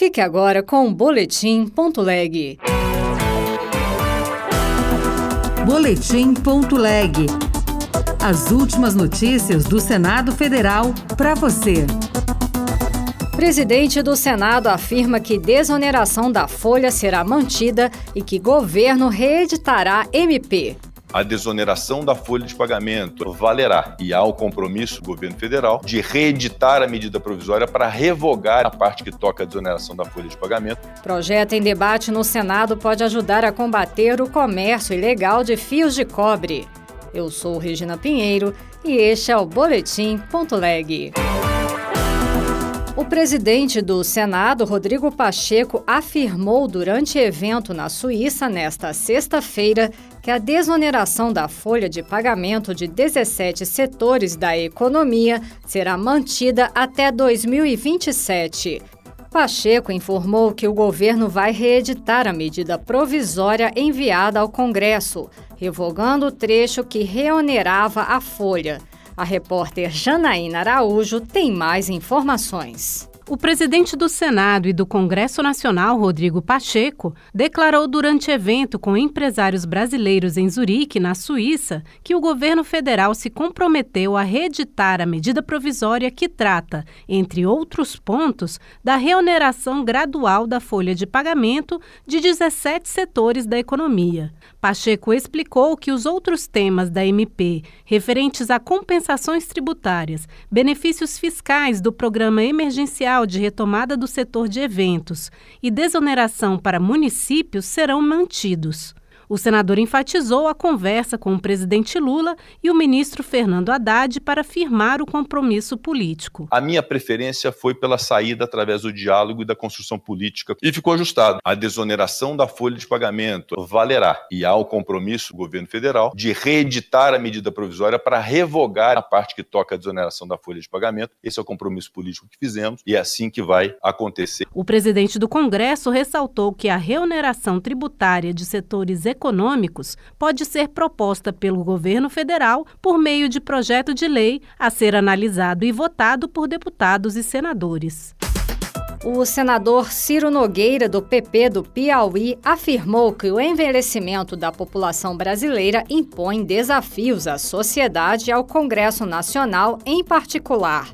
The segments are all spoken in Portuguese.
Fique agora com o Boletim Ponto Leg. Boletim Ponto Leg. As últimas notícias do Senado Federal para você. Presidente do Senado afirma que desoneração da folha será mantida e que governo reeditará MP. A desoneração da folha de pagamento valerá e há o compromisso do governo federal de reeditar a medida provisória para revogar a parte que toca a desoneração da folha de pagamento. Projeto em debate no Senado pode ajudar a combater o comércio ilegal de fios de cobre. Eu sou Regina Pinheiro e este é o Boletim Ponto Leg. O presidente do Senado, Rodrigo Pacheco, afirmou durante evento na Suíça nesta sexta-feira que a desoneração da folha de pagamento de 17 setores da economia será mantida até 2027. Pacheco informou que o governo vai reeditar a medida provisória enviada ao Congresso, revogando o trecho que reonerava a folha. A repórter Janaína Araújo tem mais informações. O presidente do Senado e do Congresso Nacional, Rodrigo Pacheco, declarou durante evento com empresários brasileiros em Zurique, na Suíça, que o governo federal se comprometeu a reeditar a medida provisória que trata, entre outros pontos, da reoneração gradual da folha de pagamento de 17 setores da economia. Pacheco explicou que os outros temas da MP, referentes a compensações tributárias, benefícios fiscais do Programa Emergencial de retomada do setor de eventos e desoneração para municípios serão mantidos. O senador enfatizou a conversa com o presidente Lula e o ministro Fernando Haddad para firmar o compromisso político. A minha preferência foi pela saída através do diálogo e da construção política e ficou ajustado. A desoneração da folha de pagamento valerá e há o compromisso do governo federal de reeditar a medida provisória para revogar a parte que toca a desoneração da folha de pagamento. Esse é o compromisso político que fizemos e é assim que vai acontecer. O presidente do Congresso ressaltou que a reoneração tributária de setores econômicos econômicos pode ser proposta pelo governo federal por meio de projeto de lei a ser analisado e votado por deputados e senadores. O senador Ciro Nogueira, do PP do Piauí, afirmou que o envelhecimento da população brasileira impõe desafios à sociedade e ao Congresso Nacional em particular.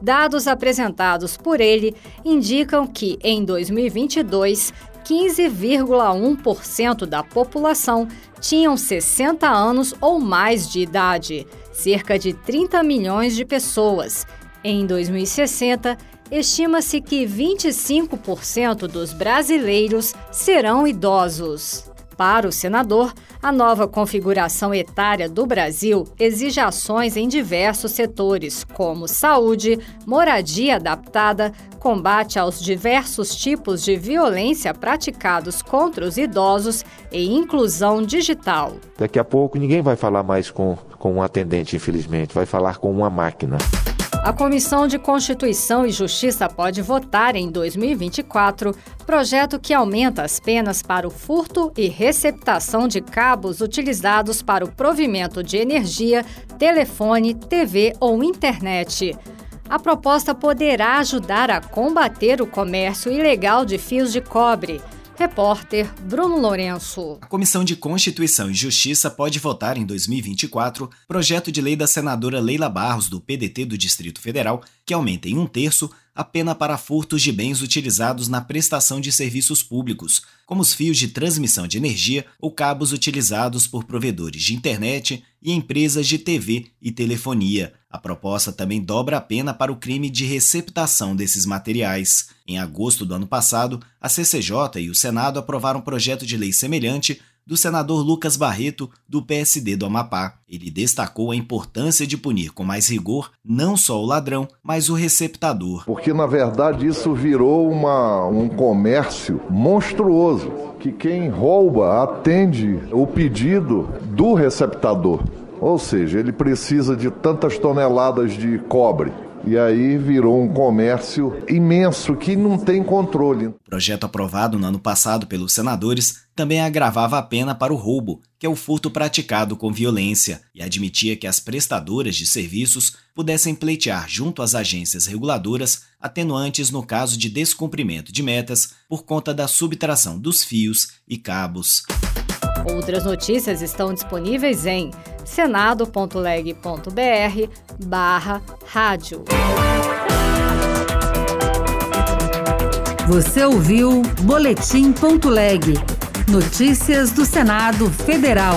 Dados apresentados por ele indicam que, em 2022, 15,1% da população tinham 60 anos ou mais de idade, cerca de 30 milhões de pessoas. Em 2060, estima-se que 25% dos brasileiros serão idosos. Para o senador, a nova configuração etária do Brasil exige ações em diversos setores, como saúde, moradia adaptada, combate aos diversos tipos de violência praticados contra os idosos e inclusão digital. Daqui a pouco ninguém vai falar mais com, com um atendente, infelizmente, vai falar com uma máquina. A Comissão de Constituição e Justiça pode votar em 2024 projeto que aumenta as penas para o furto e receptação de cabos utilizados para o provimento de energia, telefone, TV ou internet. A proposta poderá ajudar a combater o comércio ilegal de fios de cobre Repórter Bruno Lourenço. A Comissão de Constituição e Justiça pode votar em 2024 projeto de lei da senadora Leila Barros, do PDT do Distrito Federal, que aumenta em um terço a pena para furtos de bens utilizados na prestação de serviços públicos, como os fios de transmissão de energia ou cabos utilizados por provedores de internet e empresas de TV e telefonia. A proposta também dobra a pena para o crime de receptação desses materiais. Em agosto do ano passado, a CCJ e o Senado aprovaram um projeto de lei semelhante do senador Lucas Barreto, do PSD do Amapá. Ele destacou a importância de punir com mais rigor não só o ladrão, mas o receptador. Porque, na verdade, isso virou uma, um comércio monstruoso, que quem rouba atende o pedido do receptador. Ou seja, ele precisa de tantas toneladas de cobre E aí virou um comércio imenso que não tem controle. O projeto aprovado no ano passado pelos senadores também agravava a pena para o roubo, que é o furto praticado com violência, e admitia que as prestadoras de serviços pudessem pleitear junto às agências reguladoras atenuantes no caso de descumprimento de metas por conta da subtração dos fios e cabos. Outras notícias estão disponíveis em senado.leg.br barra rádio. Você ouviu Boletim.leg. Notícias do Senado Federal.